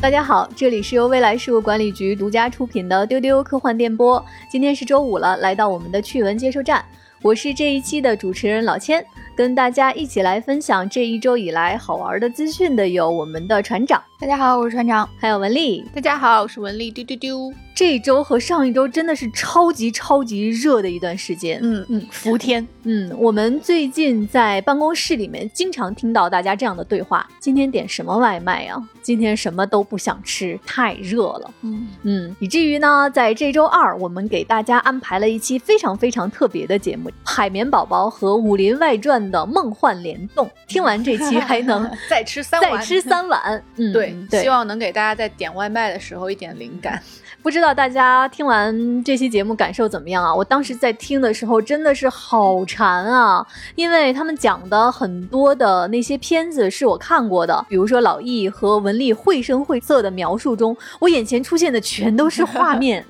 大家好，这里是由未来事务管理局独家出品的丢丢科幻电波。今天是周五了，来到我们的趣闻接收站，我是这一期的主持人老千，跟大家一起来分享这一周以来好玩的资讯的有我们的船长，大家好，我是船长，还有文丽，大家好，我是文丽，丢丢丢。这一周和上一周真的是超级超级热的一段时间，嗯嗯，伏天，嗯，我们最近在办公室里面经常听到大家这样的对话：今天点什么外卖呀？今天什么都不想吃，太热了。嗯嗯，以至于呢，在这周二，我们给大家安排了一期非常非常特别的节目——《海绵宝宝和武林外传》的梦幻联动。听完这期还能 再吃三碗再吃三碗。嗯，对，希望能给大家在点外卖的时候一点灵感。不知道大家听完这期节目感受怎么样啊？我当时在听的时候真的是好馋啊，因为他们讲的很多的那些片子是我看过的，比如说老易和文丽绘声绘色的描述中，我眼前出现的全都是画面。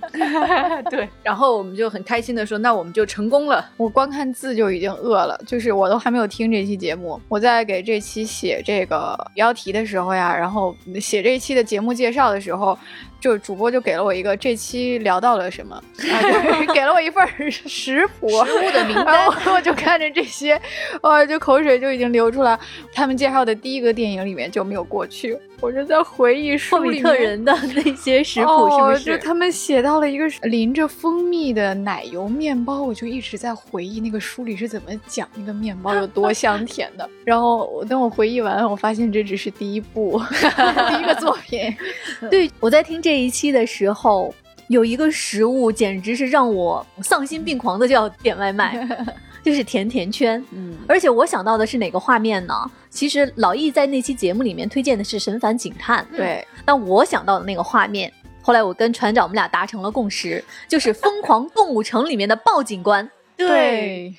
对，然后我们就很开心的说，那我们就成功了。我光看字就已经饿了，就是我都还没有听这期节目，我在给这期写这个标题的时候呀，然后写这一期的节目介绍的时候。就主播就给了我一个这期聊到了什么，啊给了我一份食谱食物的名单，我就看着这些，哇，就口水就已经流出来。他们介绍的第一个电影里面就没有过去。我就在回忆书里特人的那些食谱，是不是？就他们写到了一个淋着蜂蜜的奶油面包，我就一直在回忆那个书里是怎么讲那个面包有多香甜的。然后我等我回忆完，我发现这只是第一部，第一个作品。对，我在听这一期的时候，有一个食物简直是让我丧心病狂的，就要点外卖。就是甜甜圈，嗯，而且我想到的是哪个画面呢？其实老易在那期节目里面推荐的是《神烦警探》，对。但我想到的那个画面，后来我跟船长我们俩达成了共识，就是《疯狂动物城》里面的鲍警官，对，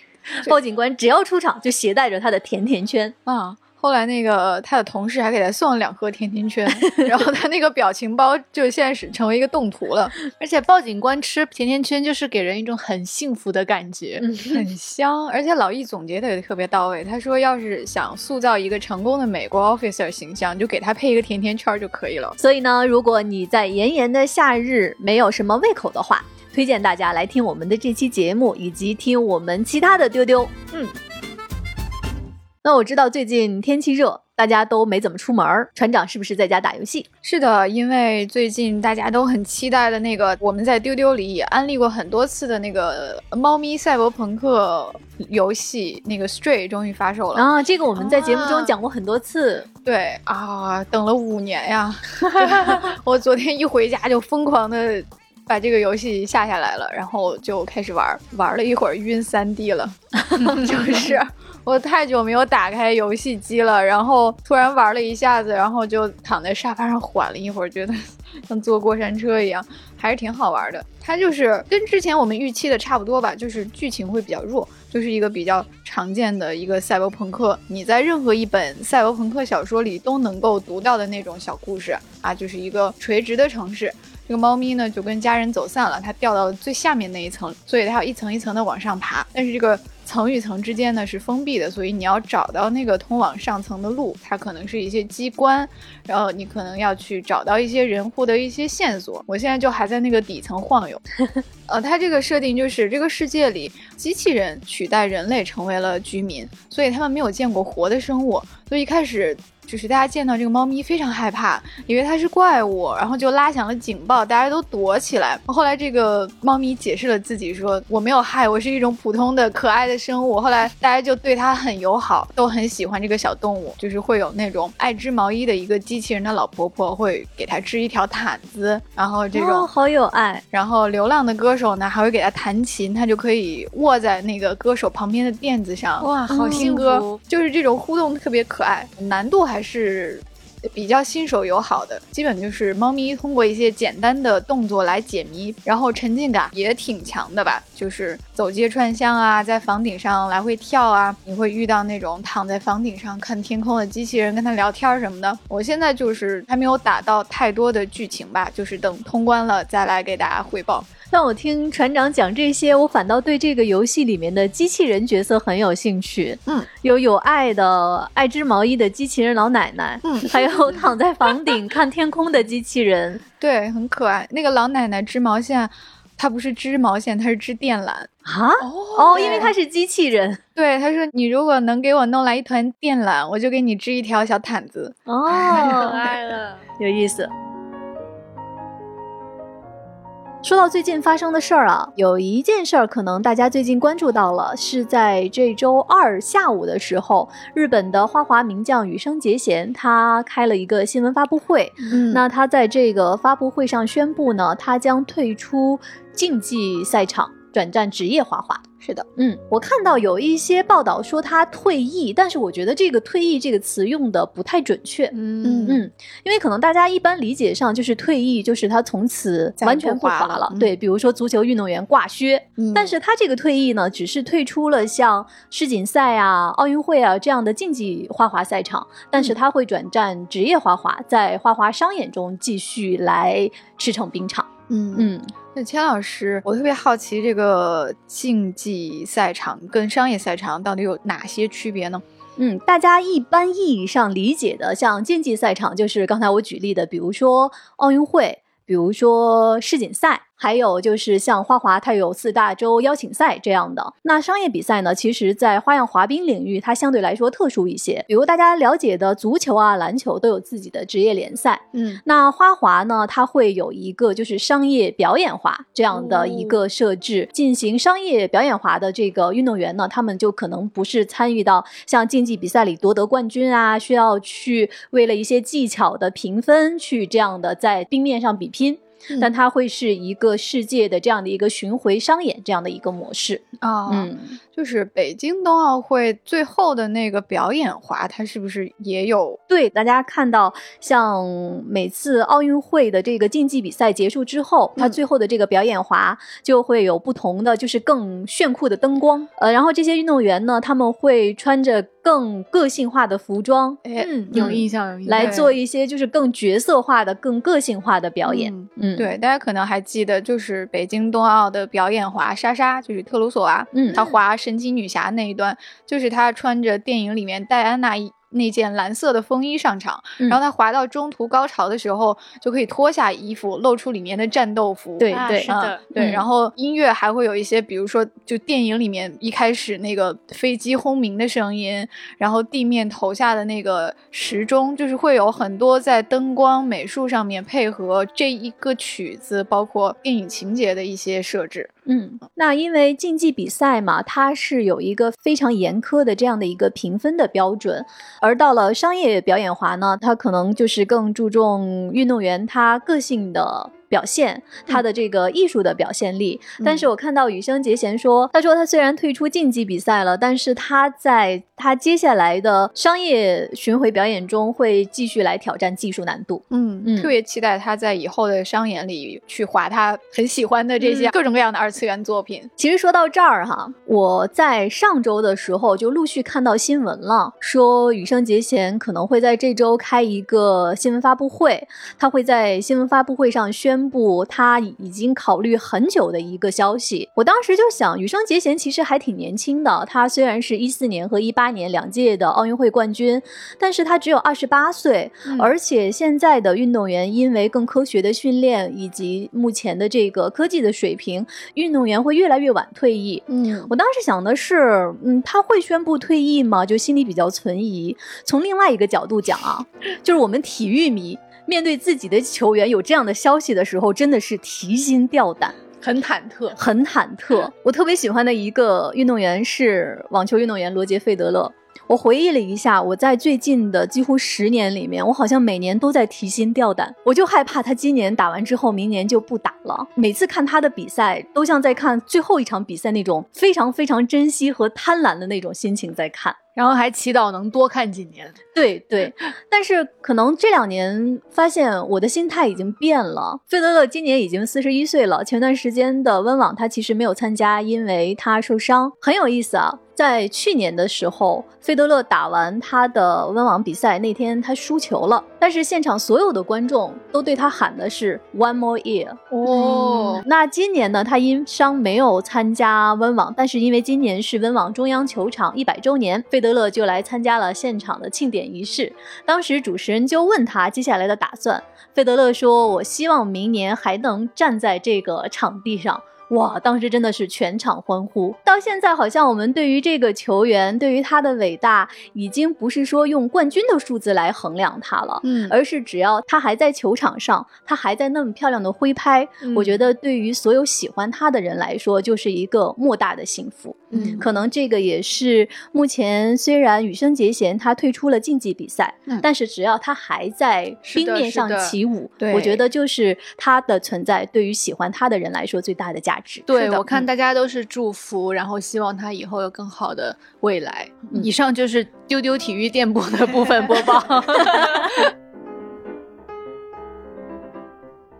鲍警官只要出场就携带着他的甜甜圈啊。后来那个他的同事还给他送了两盒甜甜圈，然后他那个表情包就现在是成为一个动图了。而且鲍警官吃甜甜圈就是给人一种很幸福的感觉，很香。而且老易总结的也特别到位，他说要是想塑造一个成功的美国 officer 形象，就给他配一个甜甜圈就可以了。所以呢，如果你在炎炎的夏日没有什么胃口的话，推荐大家来听我们的这期节目，以及听我们其他的丢丢。嗯。那我知道最近天气热，大家都没怎么出门。船长是不是在家打游戏？是的，因为最近大家都很期待的那个，我们在丢丢里也安利过很多次的那个猫咪赛博朋克游戏，那个 Stray 终于发售了啊！这个我们在节目中讲过很多次。对啊，等了五年呀！我昨天一回家就疯狂的把这个游戏下下来了，然后就开始玩，玩了一会儿晕三 D 了，就是。我太久没有打开游戏机了，然后突然玩了一下子，然后就躺在沙发上缓了一会儿，觉得 像坐过山车一样，还是挺好玩的。它就是跟之前我们预期的差不多吧，就是剧情会比较弱，就是一个比较常见的一个赛博朋克，你在任何一本赛博朋克小说里都能够读到的那种小故事啊，就是一个垂直的城市。这个猫咪呢就跟家人走散了，它掉到了最下面那一层，所以它要一层一层的往上爬，但是这个。层与层之间呢是封闭的，所以你要找到那个通往上层的路，它可能是一些机关，然后你可能要去找到一些人获得一些线索。我现在就还在那个底层晃悠。呃，它这个设定就是这个世界里机器人取代人类成为了居民，所以他们没有见过活的生物，所以一开始。就是大家见到这个猫咪非常害怕，以为它是怪物，然后就拉响了警报，大家都躲起来。后来这个猫咪解释了自己，说我没有害，我是一种普通的可爱的生物。后来大家就对它很友好，都很喜欢这个小动物。就是会有那种爱织毛衣的一个机器人的老婆婆会给它织一条毯子，然后这种好有爱。然后流浪的歌手呢还会给它弹琴，它就可以卧在那个歌手旁边的垫子上，哇，好听歌，就是这种互动特别可爱，难度还。还是比较新手友好的，基本就是猫咪通过一些简单的动作来解谜，然后沉浸感也挺强的吧。就是走街串巷啊，在房顶上来回跳啊，你会遇到那种躺在房顶上看天空的机器人，跟他聊天什么的。我现在就是还没有打到太多的剧情吧，就是等通关了再来给大家汇报。但我听船长讲这些，我反倒对这个游戏里面的机器人角色很有兴趣。嗯，有有爱的爱织毛衣的机器人老奶奶，嗯 还有躺在房顶看天空的机器人 对，很可爱。那个老奶奶织毛线，她不是织毛线，她是织电缆。啊。哦哦，因为它是机器人对她说：“你如果能给我弄来一团电缆，我就给你织一条小毯子。哦，太可爱了。有意思。说到最近发生的事儿啊，有一件事儿可能大家最近关注到了，是在这周二下午的时候，日本的花滑名将羽生结弦他开了一个新闻发布会。嗯那他在这个发布会上宣布呢，他将退出竞技赛场，转战职业滑滑。是的，嗯，我看到有一些报道说他退役，但是我觉得这个“退役”这个词用的不太准确。嗯。嗯，因为可能大家一般理解上就是退役，就是他从此完全不滑了滑了。嗯。对，比如说足球运动员挂靴，嗯。但是他这个退役呢，只是退出了像世锦赛啊、奥运会啊这样的竞技花滑赛场，但嗯。是他会转战职业花滑，在花滑商演中继续来驰骋冰场。嗯嗯，那钱老师，我特别好奇，这个竞技赛场跟商业赛场到底有哪些区别呢？嗯，大家一般意义上理解的，像竞技赛场，就是刚才我举例的，比如说奥运会，比如说世锦赛，还有就是像花滑，它有四大洲邀请赛这样的。那商业比赛呢，其实在花样滑冰领域，它相对来说特殊一些，比如大家了解的足球啊、篮球都有自己的职业联赛。嗯那花滑呢，它会有一个就是商业表演滑这样的一个设置，进行商业表演滑的这个运动员呢，他们就可能不是参与到像竞技比赛里夺得冠军啊，需要去为了一些技巧的评分去这样的在冰面上比拼。嗯。但它会是一个世界的这样的一个巡回商演这样的一个模式，啊，嗯，就是北京冬奥会最后的那个表演滑，它是不是也有？对，大家看到像每次奥运会的这个竞技比赛结束之后，它嗯最后的这个表演滑就会有不同的，就是更炫酷的灯光。呃，然后这些运动员呢，他们会穿着更个性化的服装。哎，嗯，有印象，有印象。来做一些就是更角色化的、更个性化的表演。嗯嗯，对，大家可能还记得，就是北京冬奥的表演滑莎莎，就是特鲁索娃，嗯她滑神奇女侠那一段，就是她穿着电影里面戴安娜那件蓝色的风衣上场，嗯然后他滑到中途高潮的时候，就可以脱下衣服，露出里面的战斗服。对对啊是的嗯，对，嗯然后音乐还会有一些，比如说，就电影里面一开始那个飞机轰鸣的声音，然后地面投下的那个时钟，就是会有很多在灯光美术上面配合这一个曲子，包括电影情节的一些设置。嗯，那因为竞技比赛嘛，它是有一个非常严苛的这样的一个评分的标准，而到了商业表演滑呢，它可能就是更注重运动员他个性的。表现他的这个艺术的表现力，但是我看到羽生结弦说，他说他虽然退出竞技比赛了，但是他在他接下来的商业巡回表演中会继续来挑战技术难度。嗯。嗯。特别期待他在以后的商演里去划他很喜欢的这些各种各样的二次元作品。其实说到这儿哈，我在上周的时候就陆续看到新闻了，说羽生结弦可能会在这周开一个新闻发布会，他会在新闻发布会上宣布他已经考虑很久的一个消息。我当时就想，羽生结弦其实还挺年轻的，他虽然是一四年和一八年两届的奥运会冠军，但是他只有二十八岁，嗯而且现在的运动员因为更科学的训练以及目前的这个科技的水平，运动员会越来越晚退役。嗯我当时想的是，嗯，他会宣布退役吗？就心里比较存疑。从另外一个角度讲啊，就是我们体育迷面对自己的球员有这样的消息的时候，真的是提心吊胆。很忐忑。很忐忑。我特别喜欢的一个运动员是网球运动员罗杰费德勒。我回忆了一下，我在最近的几乎十年里面，我好像每年都在提心吊胆，我就害怕他今年打完之后，明年就不打了。每次看他的比赛，都像在看最后一场比赛那种非常非常珍惜和贪婪的那种心情在看。然后还祈祷能多看几年。对对，但是可能这两年发现我的心态已经变了。费德勒今年已经四十一岁了，前段时间的温网他其实没有参加，因为他受伤。很有意思啊，在去年的时候，费德勒打完他的温网比赛那天，他输球了，但是现场所有的观众都对他喊的是 One more year。哦，那今年呢，他因伤没有参加温网，但是因为今年是温网中央球场一百周年，费德勒就来参加了现场的庆典仪式。当时主持人就问他接下来的打算，费德勒说：“我希望明年还能站在这个场地上。”哇，当时真的是全场欢呼。到现在，好像我们对于这个球员，对于他的伟大，已经不是说用冠军的数字来衡量他了，嗯而是只要他还在球场上，他还在那么漂亮的挥拍，嗯我觉得对于所有喜欢他的人来说，就是一个莫大的幸福。嗯可能这个也是目前虽然羽生结弦他退出了竞技比赛，嗯但是只要他还在冰面上起舞，对我觉得就是他的存在对于喜欢他的人来说最大的价值。对，我看大家都是祝福，然后希望他以后有更好的未来。嗯以上就是丢丢体育电波的部分播报。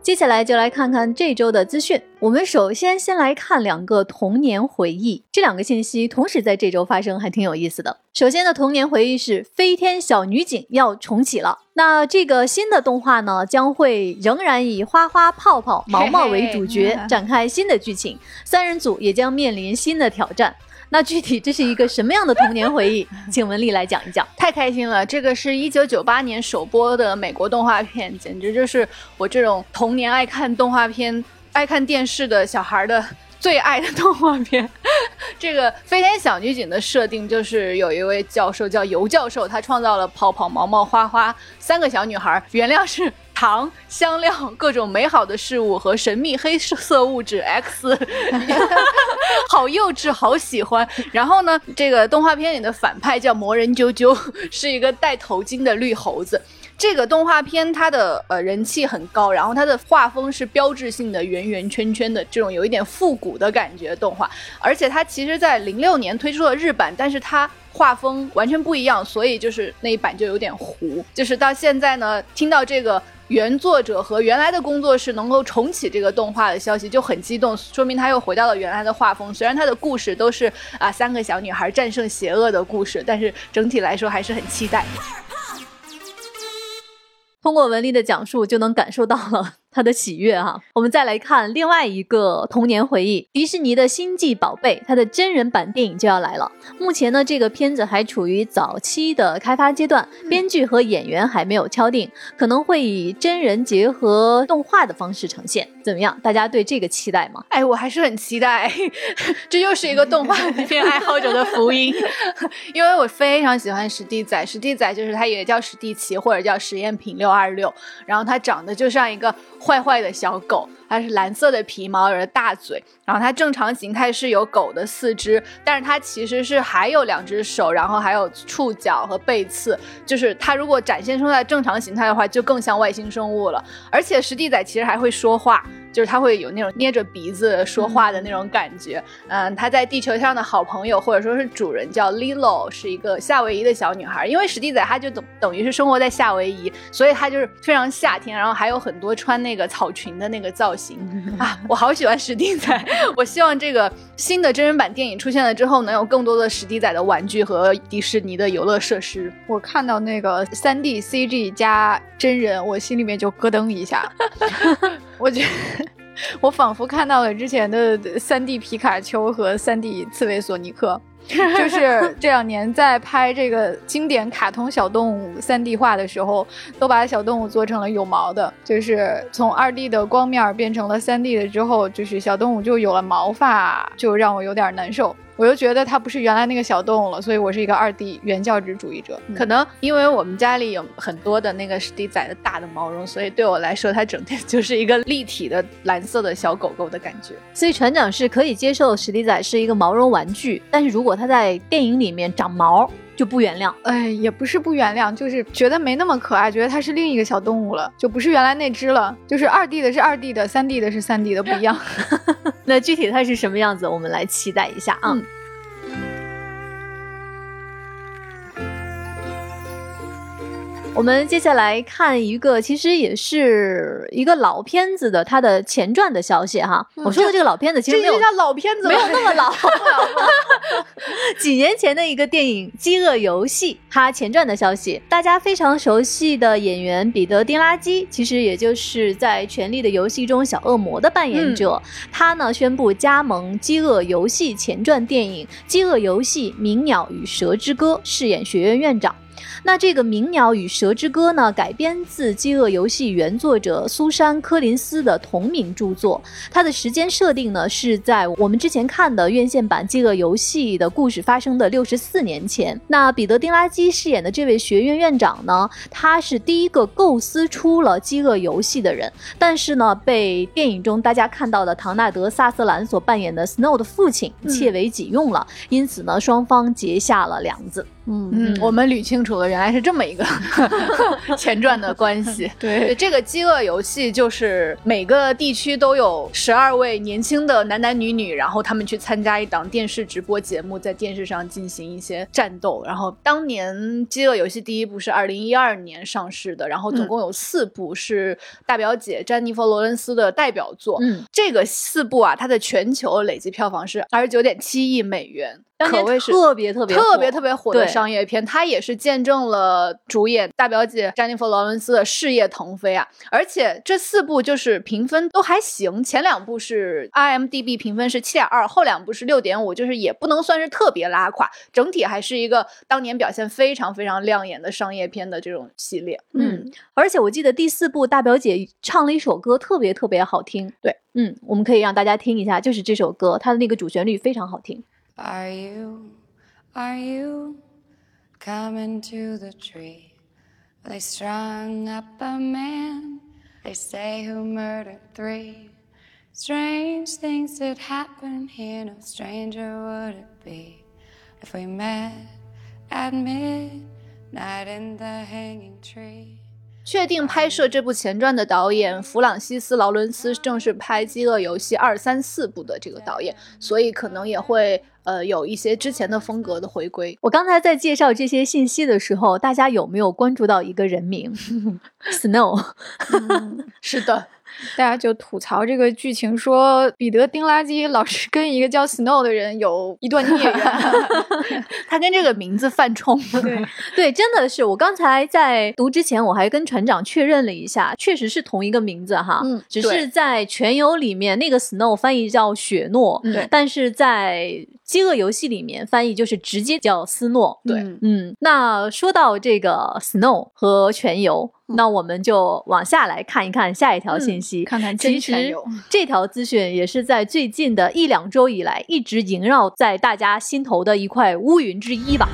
接下来就来看看这周的资讯。我们首先先来看两个童年回忆，这两个信息同时在这周发生，还挺有意思的。首先的童年回忆是《飞天小女警》要重启了。那这个新的动画呢，将会仍然以花花、泡泡、毛毛为主角 展开新的剧情。三人组也将面临新的挑战。那具体这是一个什么样的童年回忆？请文丽来讲一讲。太开心了！这个是一九九八年首播的美国动画片，简直就是我这种童年爱看动画片、爱看电视的小孩的最爱的动画片。这个飞天小女警的设定就是有一位教授叫尤教授，他创造了泡泡、毛毛、花花三个小女孩，原料是。糖、香料、各种美好的事物和神秘黑色物质 X，好幼稚，好喜欢。然后呢，这个动画片里的反派叫魔人啾啾，是一个戴头巾的绿猴子。这个动画片它的呃人气很高，然后它的画风是标志性的圆圆圈圈的这种有一点复古的感觉动画，而且它其实在零六年推出了日版，但是它画风完全不一样，所以就是那一版就有点糊。就是到现在呢，听到这个原作者和原来的工作室能够重启这个动画的消息，就很激动，说明他又回到了原来的画风。虽然他的故事都是啊三个小女孩战胜邪恶的故事，但是整体来说还是很期待。通过文丽的讲述，就能感受到了他的喜悦哈。我们再来看另外一个童年回忆，迪士尼的《星际宝贝》，它的真人版电影就要来了。目前呢，这个片子还处于早期的开发阶段，编剧和演员还没有敲定，可能会以真人结合动画的方式呈现。怎么样？大家对这个期待吗？哎，我还是很期待，这又是一个动画 片爱好者的福音，因为我非常喜欢史蒂仔。史蒂仔就是他也叫史蒂奇，或者叫实验品六二六，然后他长得就像一个坏坏的小狗，它是蓝色的皮毛，有着大嘴，然后它正常形态是有狗的四肢，但是它其实是还有两只手，然后还有触角和背刺，就是它如果展现出来正常形态的话，就更像外星生物了。而且史迪仔其实还会说话。就是他会有那种捏着鼻子说话的那种感觉，嗯，他在地球上的好朋友或者说是主人叫 Lilo，是一个夏威夷的小女孩。因为史蒂仔她就等等于是生活在夏威夷，所以她就是非常夏天，然后还有很多穿那个草裙的那个造型 啊，我好喜欢史蒂仔。我希望这个新的真人版电影出现了之后，能有更多的史蒂仔的玩具和迪士尼的游乐设施。我看到那个三 D CG 加真人，我心里面就咯噔一下。我觉得我仿佛看到了之前的三 D 皮卡丘和三 D 刺猬索尼克。就是 这两年在拍这个经典卡通小动物三 D 化的时候，都把小动物做成了有毛的，就是从二 D 的光面变成了三 D 的之后，就是小动物就有了毛发，就让我有点难受。我又觉得它不是原来那个小动物了，所以我是一个二 D 原教旨主义者。可能因为我们家里有很多的那个史迪仔的大的毛绒，所以对我来说，它整天 就是一个立体的蓝色的小狗狗的感觉。所以船长是可以接受史迪仔是一个毛绒玩具，但是如果它在电影里面长毛，就不原谅。哎，也不是不原谅，就是觉得没那么可爱，觉得它是另一个小动物了，就不是原来那只了。就是二 D 的是二 D 的，三 D 的是三 D 的，不一样。那具体它是什么样子，我们来期待一下啊。嗯我们接下来看一个，其实也是一个老片子的它的前传的消息哈。我说的这个老片子其实没有这叫老片子，没有那么老。几年前的一个电影《饥饿游戏》，它前传的消息，大家非常熟悉的演员彼得·丁拉基，其实也就是在《权力的游戏》中小恶魔的扮演者，他呢宣布加盟《饥饿游戏》前传电影《饥饿游戏：鸣鸟与蛇之歌》，饰演学院院长。那这个《鸣鸟与蛇之歌》呢，改编自《饥饿游戏》原作者苏珊·柯林斯的同名著作。它的时间设定呢，是在我们之前看的院线版《饥饿游戏》的故事发生的六十四年前。那彼得·丁拉基饰演的这位学院院长呢，他是第一个构思出了《饥饿游戏》的人，但是呢，被电影中大家看到的唐纳德·萨瑟兰所扮演的 Snow 的父亲窃为己用了，因此呢，双方结下了梁子。嗯嗯，我们捋清楚了，原来是这么一个 前传的关系。对，这个饥饿游戏就是每个地区都有十二位年轻的男男女女，然后他们去参加一档电视直播节目，在电视上进行一些战斗。然后当年饥饿游戏第一部是二零一二年上市的，然后总共有四部是大表姐詹妮弗·罗伦斯的代表作。嗯，这个四部啊，它的全球累计票房是二十九点七亿美元。可谓是特别特别特别特别火的商业片，它也是见证了主演大表姐詹妮弗·劳伦斯的事业腾飞啊！而且这四部就是评分都还行，前两部是 IMDB 评分是七点二，后两部是六点五，就是也不能算是特别拉垮，整体还是一个当年表现非常非常亮眼的商业片的这种系列。嗯，而且我记得第四部大表姐唱了一首歌，特别特别好听。对，嗯，我们可以让大家听一下，就是这首歌，它的那个主旋律非常好听。Are you, are you coming to the tree? They strung up a man, they say, who murdered three. Strange things that happen here, no stranger would it be if we met at midnight in the hanging tree. 确定拍摄这部前传的导演弗朗西斯·劳伦斯正是拍《饥饿游戏》二三四部的这个导演，所以可能也会呃有一些之前的风格的回归。我刚才在介绍这些信息的时候，大家有没有关注到一个人名？Snow。是的。大家就吐槽这个剧情，说彼得丁拉基老是跟一个叫 Snow 的人有一段孽缘，他跟这个名字犯冲。对对，真的是。我刚才在读之前，我还跟船长确认了一下，确实是同一个名字哈。嗯，只是在全游里面那个 Snow 翻译叫雪诺，对，但是在饥饿游戏里面翻译就是直接叫斯诺。对，嗯。那说到这个 Snow 和全游。那我们就往下来看一看下一条信息，看看其实这条资讯也是在最近的一两周以来一直萦绕在大家心头的一块乌云之一吧。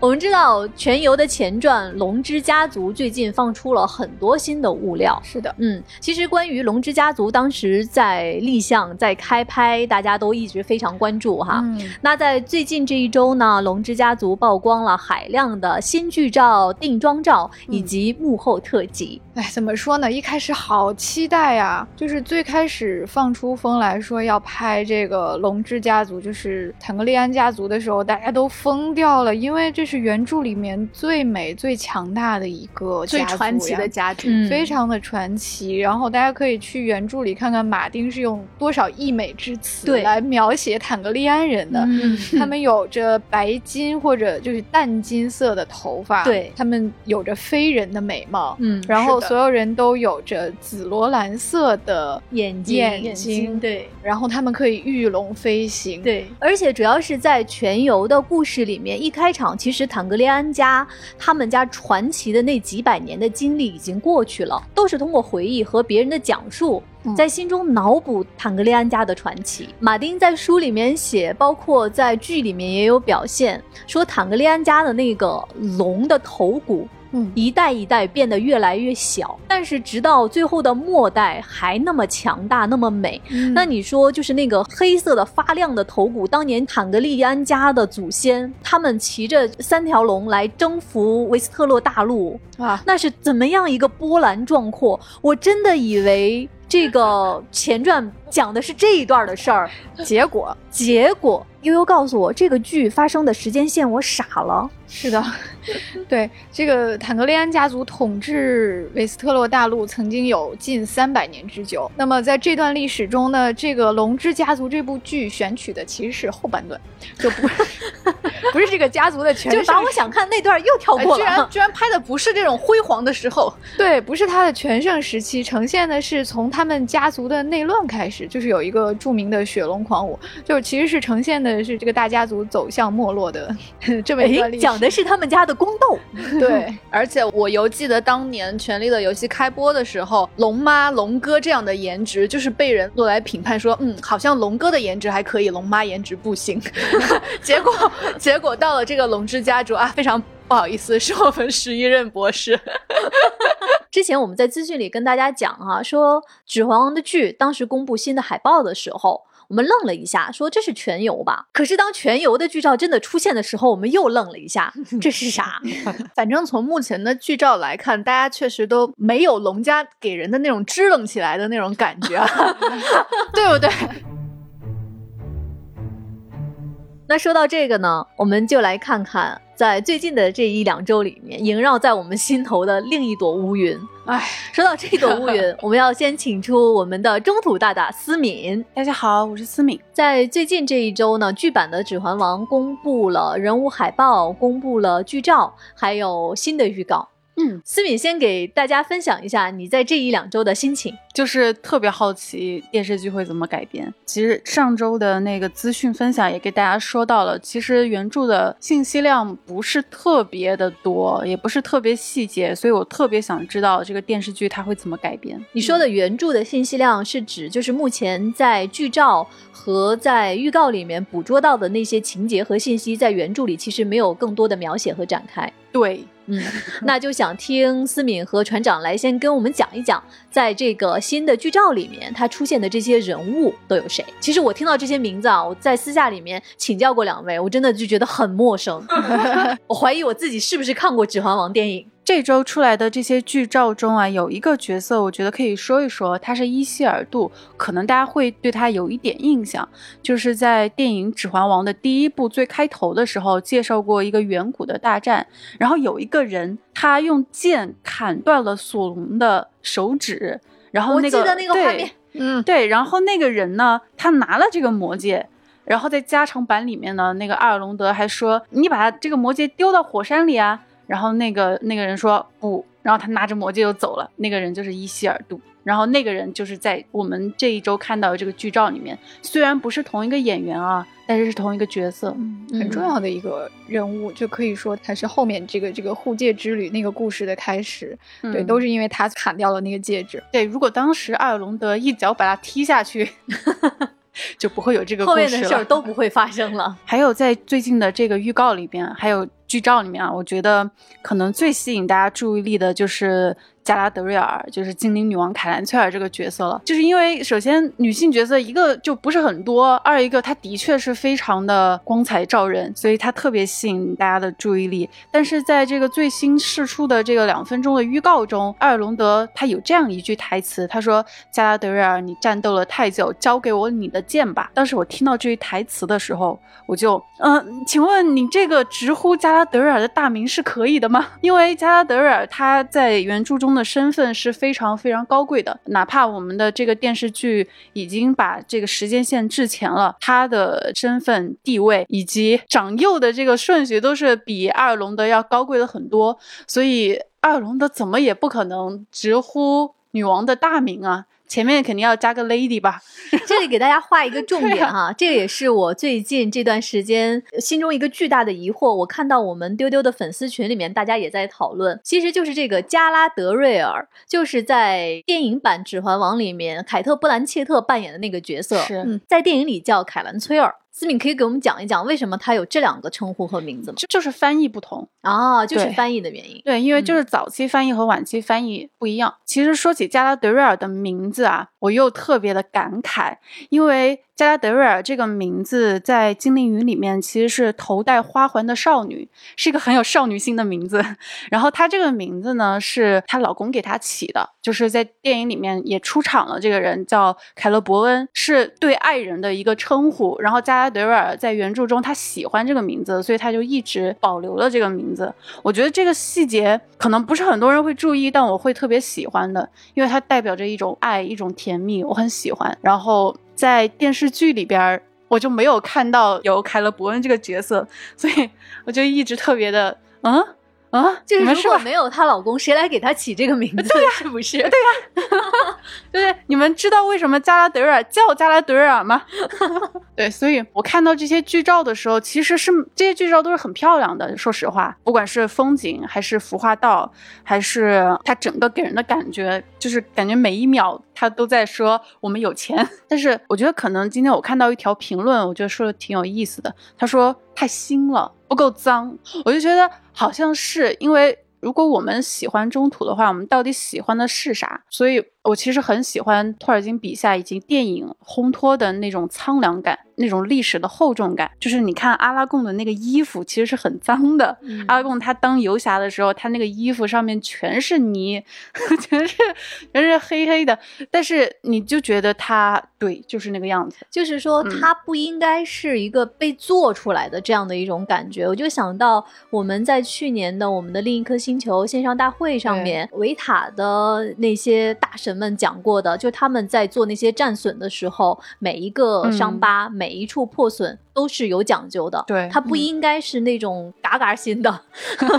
我们知道全游的前传《龙之家族》最近放出了很多新的物料。是的，嗯，其实关于《龙之家族》当时在立项、在开拍，大家都一直非常关注哈。那在最近这一周呢，《龙之家族》曝光了海量的新剧照、定妆照以及幕后特辑。哎，怎么说呢？一开始好期待呀！就是最开始放出风来说要拍这个《龙之家族》，就是坦格利安家族的时候，大家都疯掉了，因为这。是原著里面最美、最强大的一个最传奇的家庭，非常的传奇。然后大家可以去原著里看看，马丁是用多少溢美之词来描写坦格利安人的。他们有着白金或者就是淡金色的头发，对他们有着非人的美貌。嗯，然后所有人都有着紫罗兰色的眼睛，眼睛对。然后他们可以御龙飞行，对。而且主要是在全游的故事里面，一开场其实。坦格利安家，他们家传奇的那几百年的经历已经过去了，都是通过回忆和别人的讲述，在心中脑补坦格利安家的传奇。马丁在书里面写，包括在剧里面也有表现，说坦格利安家的那个龙的头骨。嗯，一代一代变得越来越小，但是直到最后的末代还那么强大，那么美。那你说，就是那个黑色的发亮的头骨，当年坦格利安家的祖先，他们骑着三条龙来征服维斯特洛大陆啊，那是怎么样一个波澜壮阔？我真的以为。这个前传讲的是这一段的事儿，结果 结果悠悠告诉我，这个剧发生的时间线我傻了。是的，对这个坦格利安家族统治维斯特洛大陆曾经有近三百年之久。那么在这段历史中呢，这个龙之家族这部剧选取的其实是后半段，就不 不是这个家族的全盛，就把我想看那段又跳过了居然。居然拍的不是这种辉煌的时候，对，不是他的全盛时期，呈现的是从他们家族的内乱开始，就是有一个著名的雪龙狂舞，就是其实是呈现的是这个大家族走向没落的 这么一段哎，历史。讲的是他们家的宫斗。对，而且我犹记得当年《权力的游戏》开播的时候，龙妈、龙哥这样的颜值，就是被人做来评判说，嗯，好像龙哥的颜值还可以，龙妈颜值不行。结果，结果到了这个龙之家族啊，非常不好意思，是我们十一任博士。之前我们在资讯里跟大家讲哈、说《指环王》的剧当时公布新的海报的时候，我们愣了一下，说这是全游吧？可是当全游的剧照真的出现的时候，我们又愣了一下，这是啥？反正从目前的剧照来看，大家确实都没有龙家给人的那种支棱起来的那种感觉、啊，对不对？那说到这个呢，我们就来看看在最近的这一两周里面，萦绕在我们心头的另一朵乌云。哎，说到这朵乌云，我们要先请出我们的中土大大思敏。大家好，我是思敏。在最近这一周呢，剧版的《指环王》公布了人物海报，公布了剧照，还有新的预告。嗯，思敏先给大家分享一下你在这一两周的心情。就是特别好奇电视剧会怎么改编。其实上周的那个资讯分享也给大家说到了，其实原著的信息量不是特别的多，也不是特别细节，所以我特别想知道这个电视剧它会怎么改编。你说的原著的信息量是指就是目前在剧照和在预告里面捕捉到的那些情节和信息，在原著里其实没有更多的描写和展开。对，嗯，那就想听思敏和船长来先跟我们讲一讲，在这个新的剧照里面，他出现的这些人物都有谁？其实我听到这些名字啊，我在私下里面请教过两位，我真的就觉得很陌生，我怀疑我自己是不是看过《指环王》电影。这周出来的这些剧照中啊，有一个角色，我觉得可以说一说，他是伊希尔杜，可能大家会对他有一点印象，就是在电影《指环王》的第一部最开头的时候介绍过一个远古的大战，然后有一个人他用剑砍断了索隆的手指，然后那个我记得那个画对面嗯，对，然后那个人呢，他拿了这个魔戒，然后在加长版里面呢，那个阿尔隆德还说：“你把这个魔戒丢到火山里啊。”然后那个那个人说不，然后他拿着魔戒就走了。那个人就是伊希尔杜，然后那个人就是在我们这一周看到的这个剧照里面，虽然不是同一个演员啊，但是是同一个角色。很重要的一个人物，就可以说他是后面这个这个护戒之旅那个故事的开始。对，嗯都是因为他砍掉了那个戒指。对。如果当时阿尔隆德一脚把他踢下去，就不会有这个故事。后面的事儿都不会发生了。还有在最近的这个预告里边，还有剧照里面啊，我觉得可能最吸引大家注意力的就是加拉德瑞尔，就是精灵女王凯兰崔尔这个角色了。就是因为首先女性角色一个就不是很多，二一个她的确是非常的光彩照人，所以她特别吸引大家的注意力。但是在这个最新释出的这个两分钟的预告中，艾尔隆德他有这样一句台词，他说：“加拉德瑞尔，你战斗了太久，交给我你的剑吧。”当时我听到这句台词的时候，我就，嗯、请问你这个直呼加拉德瑞尔的大名是可以的吗？因为加拉德瑞尔他在原著中的身份是非常非常高贵的，哪怕我们的这个电视剧已经把这个时间线置前了，他的身份地位以及长幼的这个顺序都是比二龙的要高贵的很多，所以二龙的怎么也不可能直呼女王的大名啊。前面肯定要加个 lady 吧，这里给大家画一个重点哈，这个也是我最近这段时间心中一个巨大的疑惑。我看到我们丢丢的粉丝群里面，大家也在讨论，其实就是这个加拉德瑞尔，就是在电影版《指环王》里面凯特·布兰切特扮演的那个角色，是嗯在电影里叫凯兰·崔尔。思敏可以给我们讲一讲为什么它有这两个称呼和名字吗？就就是翻译不同。啊，就是翻译的原因。对，因为就是早期翻译和晚期翻译不一样。其实说起加拉德瑞尔的名字啊，我又特别的感慨，因为加拉德瑞尔这个名字在精灵语里面其实是头戴花环的少女，是一个很有少女心的名字。然后她这个名字呢，是她老公给她起的，就是在电影里面也出场了。这个人叫凯勒伯恩，是对爱人的一个称呼。然后加拉德瑞尔在原著中他喜欢这个名字，所以他就一直保留了这个名字。我觉得这个细节可能不是很多人会注意，但我会特别喜欢的，因为它代表着一种爱，一种甜甜蜜，我很喜欢。然后。在电视剧里边，我就没有看到有凯勒伯恩这个角色，所以我就一直特别的，嗯。啊，就是如果没有她老公，谁来给她起这个名字？对呀，是不是？对呀，对对，你们知道为什么加拉德尔叫加拉德尔吗？对，所以我看到这些剧照的时候，其实是这些剧照都是很漂亮的。说实话，不管是风景，还是服化道，还是它整个给人的感觉，就是感觉每一秒他都在说我们有钱。但是我觉得可能今天我看到一条评论，我觉得说的挺有意思的。他说太新了。不够脏，我就觉得好像是因为，如果我们喜欢中土的话，我们到底喜欢的是啥？所以。我其实很喜欢托尔金笔下以及电影烘托的那种苍凉感，那种历史的厚重感。就是你看阿拉贡的那个衣服，其实是很脏的。阿拉贡他当游侠的时候，他那个衣服上面全是泥，全是全是黑黑的。但是你就觉得他对，就是那个样子。就是说，他不应该是一个被做出来的这样的一种感觉。我就想到我们在去年的我们的另一颗星球线上大会上面，维塔的那些大神。人们讲过的，就他们在做那些战损的时候，每一个伤疤，每一处破损。都是有讲究的，对，它不应该是那种嘎嘎新的。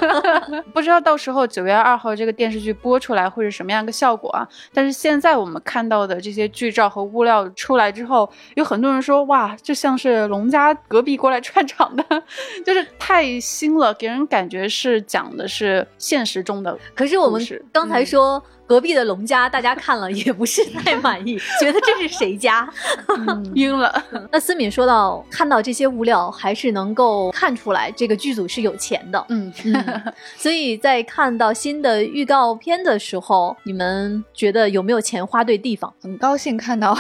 不知道到时候九月二号这个电视剧播出来会是什么样个效果啊？但是现在我们看到的这些剧照和物料出来之后，有很多人说哇，就像是龙家隔壁过来串场的，就是太新了，给人感觉是讲的是现实中的。可是我们刚才说隔壁的龙家，大家看了也不是太满意，觉得这是谁家？晕了。那思敏说到看到。这些物料还是能够看出来，这个剧组是有钱的。嗯嗯，所以在看到新的预告片的时候，你们觉得有没有钱花对地方？很高兴看到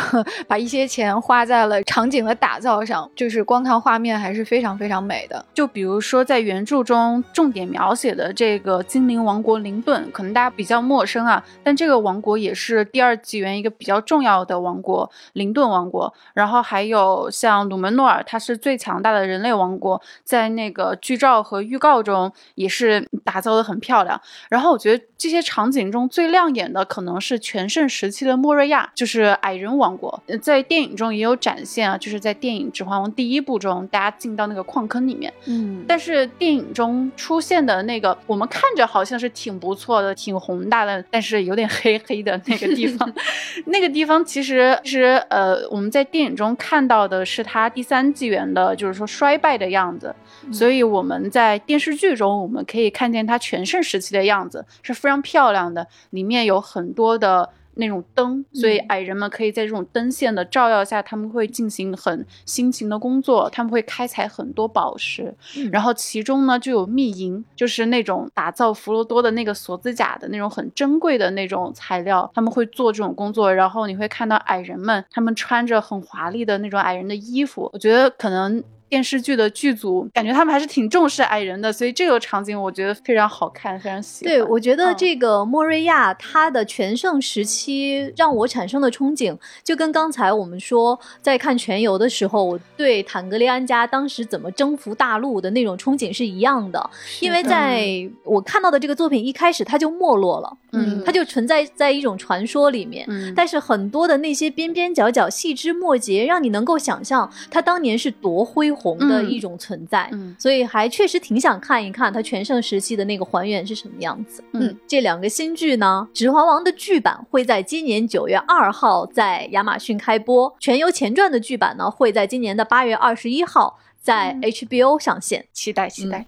把一些钱花在了场景的打造上，就是光看画面还是非常非常美的。就比如说在原著中重点描写的这个精灵王国林顿，可能大家比较陌生啊，但这个王国也是第二纪元一个比较重要的王国——林顿王国。然后还有像鲁门诺尔，它是。是最强大的人类王国，在那个剧照和预告中也是打造的很漂亮。然后我觉得这些场景中最亮眼的可能是全盛时期的莫瑞亚，就是矮人王国，在电影中也有展现啊。就是在电影《指环王》第一部中，大家进到那个矿坑里面，嗯，但是电影中出现的那个，我们看着好像是挺不错的、挺宏大的，但是有点黑黑的那个地方，那个地方其实其实呃，我们在电影中看到的是它第三纪元。的就是说衰败的样子，所以我们在电视剧中我们可以看见它全盛时期的样子是非常漂亮的，里面有很多的那种灯，所以矮人们可以在这种灯线的照耀下，他们会进行很辛勤的工作，他们会开采很多宝石，然后其中呢就有秘银，就是那种打造弗罗多的那个锁子甲的那种很珍贵的那种材料，他们会做这种工作，然后你会看到矮人们，他们穿着很华丽的那种矮人的衣服，我觉得可能。电视剧的剧组感觉他们还是挺重视矮人的，所以这个场景我觉得非常好看，非常喜欢。对，我觉得这个莫瑞亚他的全盛时期让我产生的憧憬，就跟刚才我们说在看全游的时候，我对坦格利安家当时怎么征服大陆的那种憧憬是一样的。因为在我看到的这个作品一开始它就没落了，嗯，它就存在在一种传说里面，嗯，但是很多的那些边边角角、细枝末节，让你能够想象它当年是多辉煌。红的一种存在，嗯所以还确实挺想看一看它全盛时期的那个还原是什么样子。嗯，这两个新剧呢，《指环王》的剧版会在今年九月二号在亚马逊开播，《全游前传》的剧版呢会在今年的八月二十一号在 HBO 上线，期待期待。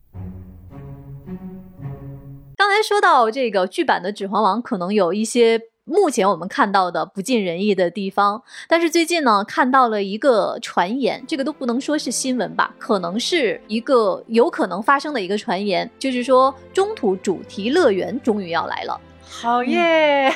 刚才说到这个剧版的《指环王》，可能有一些。目前我们看到的不尽人意的地方，但是最近呢，看到了一个传言，这个都不能说是新闻吧，可能是一个有可能发生的一个传言，就是说中土主题乐园终于要来了。好耶！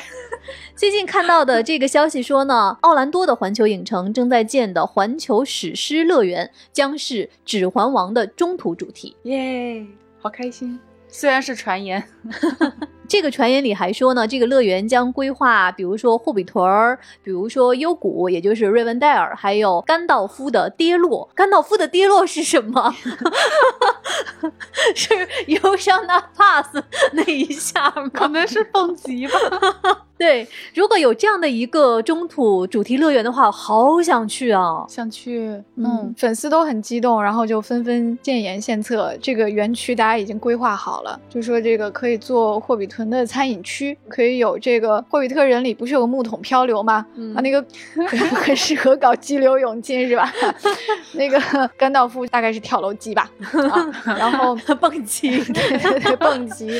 最近看到的这个消息说呢，奥兰多的环球影城正在建的环球史诗乐园将是《指环王》的中土主题。耶，好开心！虽然是传言。这个传言里还说呢，这个乐园将规划，比如说霍比屯儿，比如说幽谷，也就是瑞文戴尔，还有甘道夫的跌落。甘道夫的跌落是什么？是忧伤的 pass 那一下吗？可能是蹦极吧。对，如果有这样的一个中土主题乐园的话，我好想去啊！想去，嗯，粉丝都很激动，然后就纷纷建言献策。这个园区大家已经规划好了，就说这个可以做霍比屯的餐饮区，可以有这个霍比特人里不是有个木桶漂流吗？啊，那个 很适合搞激流勇进是吧？那个甘道夫大概是跳楼机吧，啊，然后蹦极，对对对，蹦极。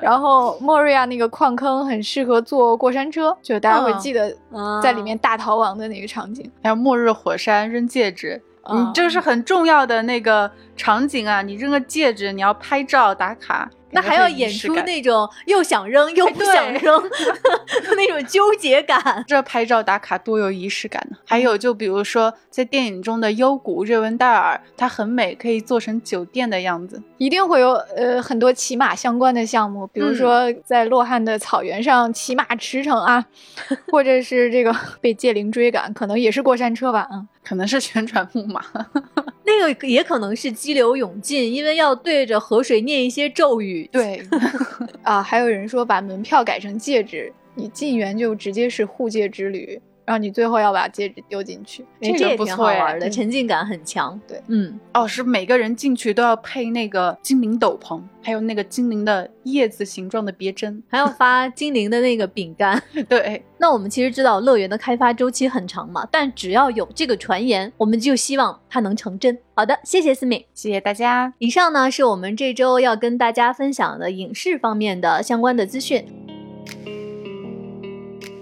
然后莫瑞亚那个矿坑很适合做。过山车，就大家会记得在里面大逃亡的那个场景，还有末日火山扔戒指，你，这是很重要的那个场景啊！你扔个戒指，你要拍照打卡。那还要演出那种又想扔又不想扔 那种纠结感，这拍照打卡多有仪式感呢。还有就比如说在电影中的幽谷瑞文戴尔，它很美，可以做成酒店的样子。一定会有呃很多骑马相关的项目，比如说在洛汗的草原上骑马驰骋啊，或者是这个被戒灵追赶，可能也是过山车吧？嗯，可能是旋转木马。那个也可能是激流勇进，因为要对着河水念一些咒语。对，啊，还有人说把门票改成戒指，你进园就直接是护戒之旅。然后你最后要把戒指丢进去，这个也挺好玩的，沉浸感很强。对，嗯，哦，是每个人进去都要配那个精灵斗篷，还有那个精灵的叶子形状的别针，还要 发精灵的那个饼干。对，那我们其实知道乐园的开发周期很长嘛，但只要有这个传言，我们就希望它能成真。好的，谢谢思敏，谢谢大家。以上呢是我们这周要跟大家分享的影视方面的相关的资讯。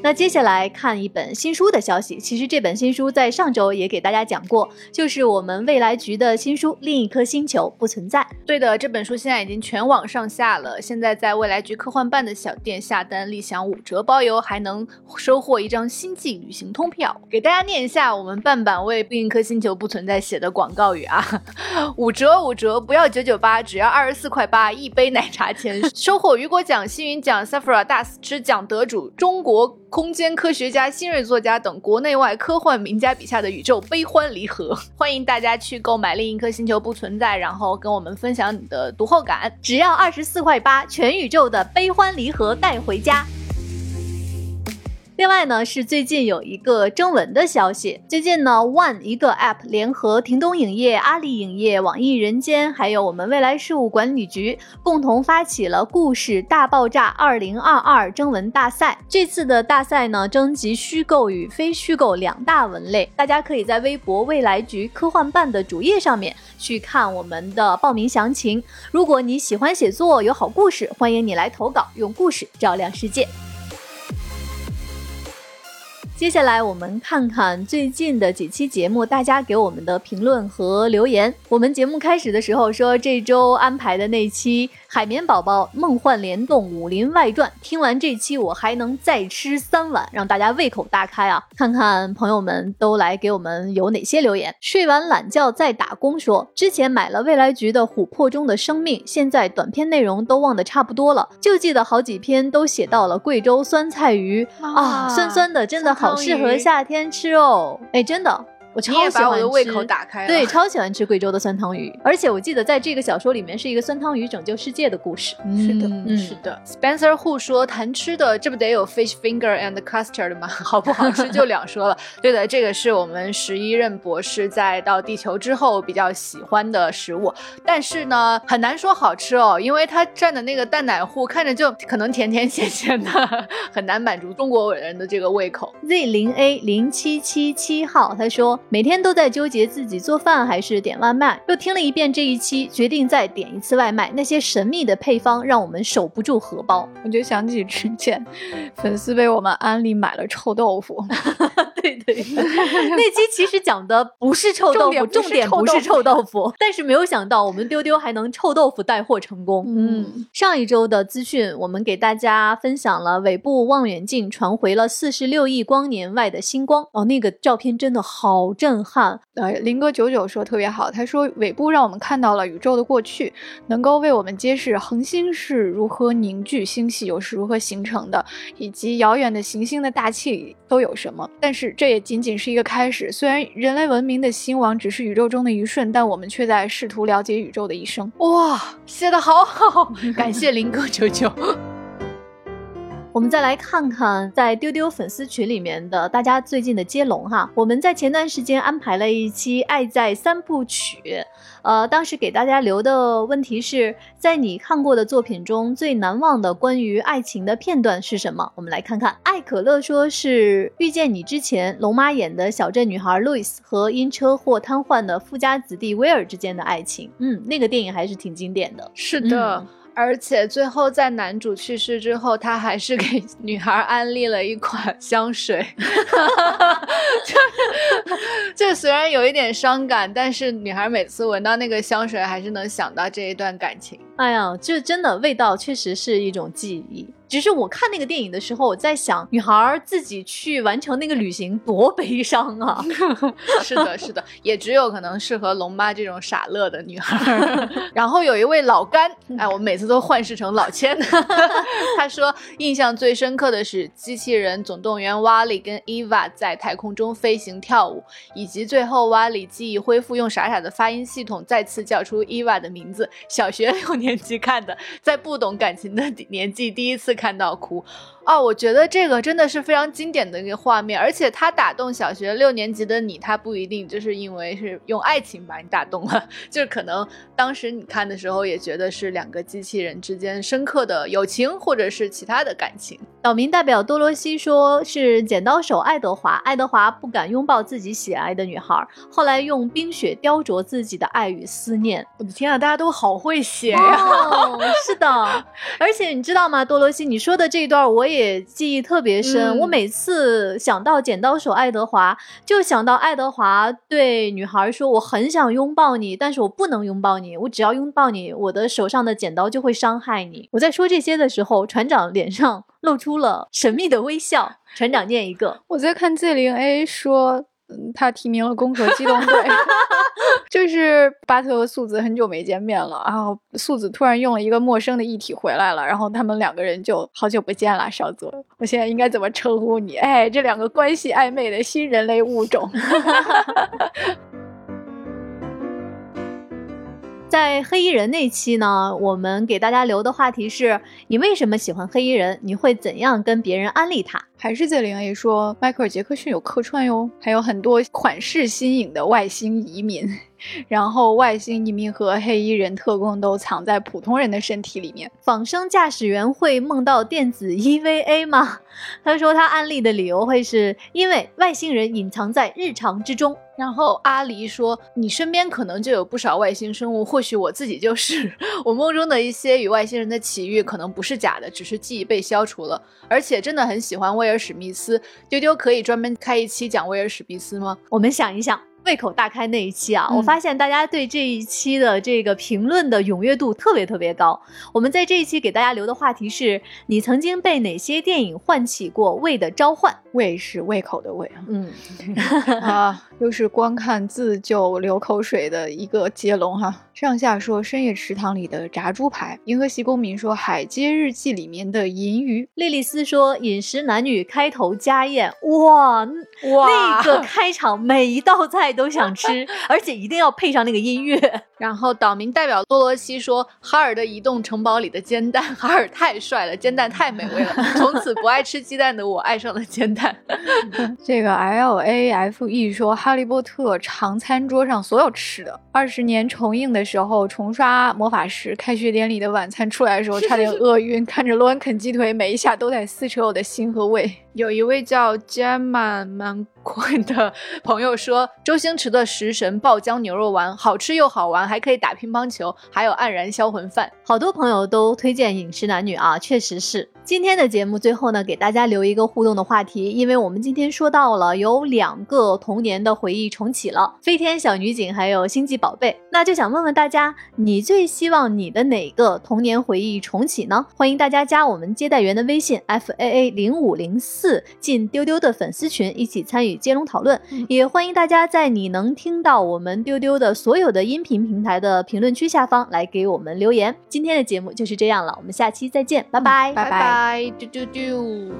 那接下来看一本新书的消息。其实这本新书在上周也给大家讲过，就是我们未来局的新书《另一颗星球不存在》。对的，这本书现在已经全网上架了，现在在未来局科幻办的小店下单立享五折包邮，还能收获一张星际旅行通票。给大家念一下我们半版为《另一颗星球不存在》写的广告语啊：五折五折，不要九九八，只要二十四块八一杯奶茶钱，收获雨果奖、星云奖、s a f r a 大师奖得主、中国。空间科学家、新锐作家等国内外科幻名家笔下的宇宙悲欢离合，欢迎大家去购买《另一颗星球不存在》，然后跟我们分享你的读后感，只要二十四块八，全宇宙的悲欢离合带回家。另外呢，是最近有一个征文的消息。最近呢，One 一个 App 联合亭东影业、阿里影业、网易人间，还有我们未来事务管理局，共同发起了“故事大爆炸二零二二”征文大赛。这次的大赛呢，征集虚构与非虚构两大文类。大家可以在微博未来局科幻办的主页上面去看我们的报名详情。如果你喜欢写作，有好故事，欢迎你来投稿，用故事照亮世界。接下来我们看看最近的几期节目，大家给我们的评论和留言。我们节目开始的时候说，这周安排的那期。海绵宝宝梦幻联动武林外传，听完这期我还能再吃三碗，让大家胃口大开啊！看看朋友们都来给我们有哪些留言。睡完懒觉再打工说，之前买了未来局的《琥珀中的生命》，现在短片内容都忘得差不多了，就记得好几篇都写到了贵州酸菜鱼啊，酸酸的，真的好适合夏天吃哦！哎，真的。我超喜欢吃，胃口打开对，超喜欢吃贵州的酸汤鱼，而且我记得在这个小说里面是一个酸汤鱼拯救世界的故事。是的，嗯，是的。Spencer Hu 说谈吃的，这不得有 fish finger and custard 吗？好不好吃 就两说了。对的，这个是我们十一任博士在到地球之后比较喜欢的食物，但是呢，很难说好吃哦，因为他蘸的那个蛋奶糊看着就可能甜甜咸咸的，很难满足中国人的这个胃口。Z 零 A 零七七七号他说。每天都在纠结自己做饭还是点外卖，又听了一遍这一期，决定再点一次外卖。那些神秘的配方让我们守不住荷包。我就想起之前粉丝被我们安利买了臭豆腐，对对，那期其实讲的不是臭豆腐，重点不是臭豆腐，但是没有想到我们丢丢还能臭豆腐带货成功。嗯，上一周的资讯，我们给大家分享了尾部望远镜传回了四十六亿光年外的星光。哦，那个照片真的好震撼。呃，林哥九九说特别好，他说尾部让我们看到了宇宙的过去，能够为我们揭示恒星是如何凝聚，星系又是如何形成的，以及遥远的行星的大气里都有什么。但是这也仅仅是一个开始。虽然人类文明的兴亡只是宇宙中的一瞬，但我们却在试图了解宇宙的一生。哇，写的好好，感谢林哥九九。我们再来看看在丢丢粉丝群里面的大家最近的接龙哈。我们在前段时间安排了一期《爱在三部曲》，呃，当时给大家留的问题是在你看过的作品中最难忘的关于爱情的片段是什么？我们来看看，爱可乐说是遇见你之前，龙妈演的小镇女孩路易斯和因车祸瘫痪的富家子弟威尔之间的爱情。嗯，那个电影还是挺经典的。是的。而且最后在男主去世之后，他还是给 女孩安利了一款香水，这虽然有一点伤感，但是女孩每次闻到那个香水，还是能想到这一段感情。哎呀，这真的味道确实是一种记忆。只是我看那个电影的时候，我在想，女孩自己去完成那个旅行多悲伤啊！是的，是的，也只有可能适合龙妈这种傻乐的女孩。然后有一位老干，哎，我每次都幻视成老千。他说，印象最深刻的是机器人总动员瓦里跟伊娃在太空中飞行跳舞，以及最后瓦里记忆恢复，用傻傻的发音系统再次叫出伊娃的名字。小学六年级看的，在不懂感情的年纪第一次。看到哭。哦，我觉得这个真的是非常经典的一个画面，而且它打动小学六年级的你，他不一定就是因为是用爱情把你打动了，就是可能当时你看的时候也觉得是两个机器人之间深刻的友情，或者是其他的感情。岛民代表多罗西说是剪刀手爱德华，爱德华不敢拥抱自己喜爱的女孩，后来用冰雪雕琢自己的爱与思念。我的天啊，大家都好会写呀！是的，而且你知道吗，多罗西，你说的这一段我也。记忆特别深，我每次想到剪刀手爱德华，就想到爱德华对女孩说：“我很想拥抱你，但是我不能拥抱你，我只要拥抱你，我的手上的剪刀就会伤害你。”我在说这些的时候，船长脸上露出了神秘的微笑。船长念一个，我在看 Z 零 A 说。嗯，他提名了《攻壳机动队》，就是巴特和素子很久没见面了，然后素子突然用了一个陌生的异体回来了，然后他们两个人就好久不见了。少佐，我现在应该怎么称呼你？哎，这两个关系暧昧的新人类物种。黑衣人那期呢，我们给大家留的话题是：你为什么喜欢黑衣人？你会怎样跟别人安利他？还是在零 A 说，迈克尔·杰克逊有客串哟，还有很多款式新颖的外星移民，然后外星移民和黑衣人特工都藏在普通人的身体里面。仿生驾驶员会梦到电子 EVA 吗？他说他安利的理由会是因为外星人隐藏在日常之中。然后阿离说，你身边可能就有不少外星生物，或许我自己就是。我梦中的一些与外星人的奇遇可能不是假的，只是记忆被消除了。而且真的很喜欢威尔史密斯，丢丢可以专门开一期讲威尔史密斯吗？我们想一想。胃口大开那一期啊，我发现大家对这一期的这个评论的踊跃度特别特别高。我们在这一期给大家留的话题是：你曾经被哪些电影唤起过胃的召唤？胃是胃口的胃啊。嗯，啊，又是光看字就流口水的一个接龙哈。上下说深夜食堂里的炸猪排，银河系公民说海街日记里面的银鱼，莉莉丝说饮食男女开头家宴，哇哇，那个开场每一道菜。都想吃，而且一定要配上那个音乐。然后岛民代表多罗西说：“哈尔的移动城堡里的煎蛋，哈尔太帅了，煎蛋太美味了。从此不爱吃鸡蛋的我爱上了煎蛋。”这个 L A F E 说：“哈利波特长餐桌上所有吃的。二十年重映的时候，重刷魔法师开学典礼的晚餐出来的时候，差点饿晕。看着罗恩啃鸡腿，每一下都在撕扯我的心和胃。”有一位叫 Gemma Man 的朋友说：“周星驰的食神爆浆牛肉丸好吃又好玩。”还可以打乒乓球，还有黯然销魂饭。好多朋友都推荐《饮食男女》啊，确实是。今天的节目最后呢，给大家留一个互动的话题，因为我们今天说到了有两个童年的回忆重启了，《飞天小女警》还有《星际宝贝》，那就想问问大家，你最希望你的哪个童年回忆重启呢？欢迎大家加我们接待员的微信 f a a 零五零四，进丢丢的粉丝群，一起参与接龙讨论。也欢迎大家在你能听到我们丢丢的所有的音频平台的评论区下方来给我们留言。今天的节目就是这样了，我们下期再见，拜拜，拜拜，丢丢丢。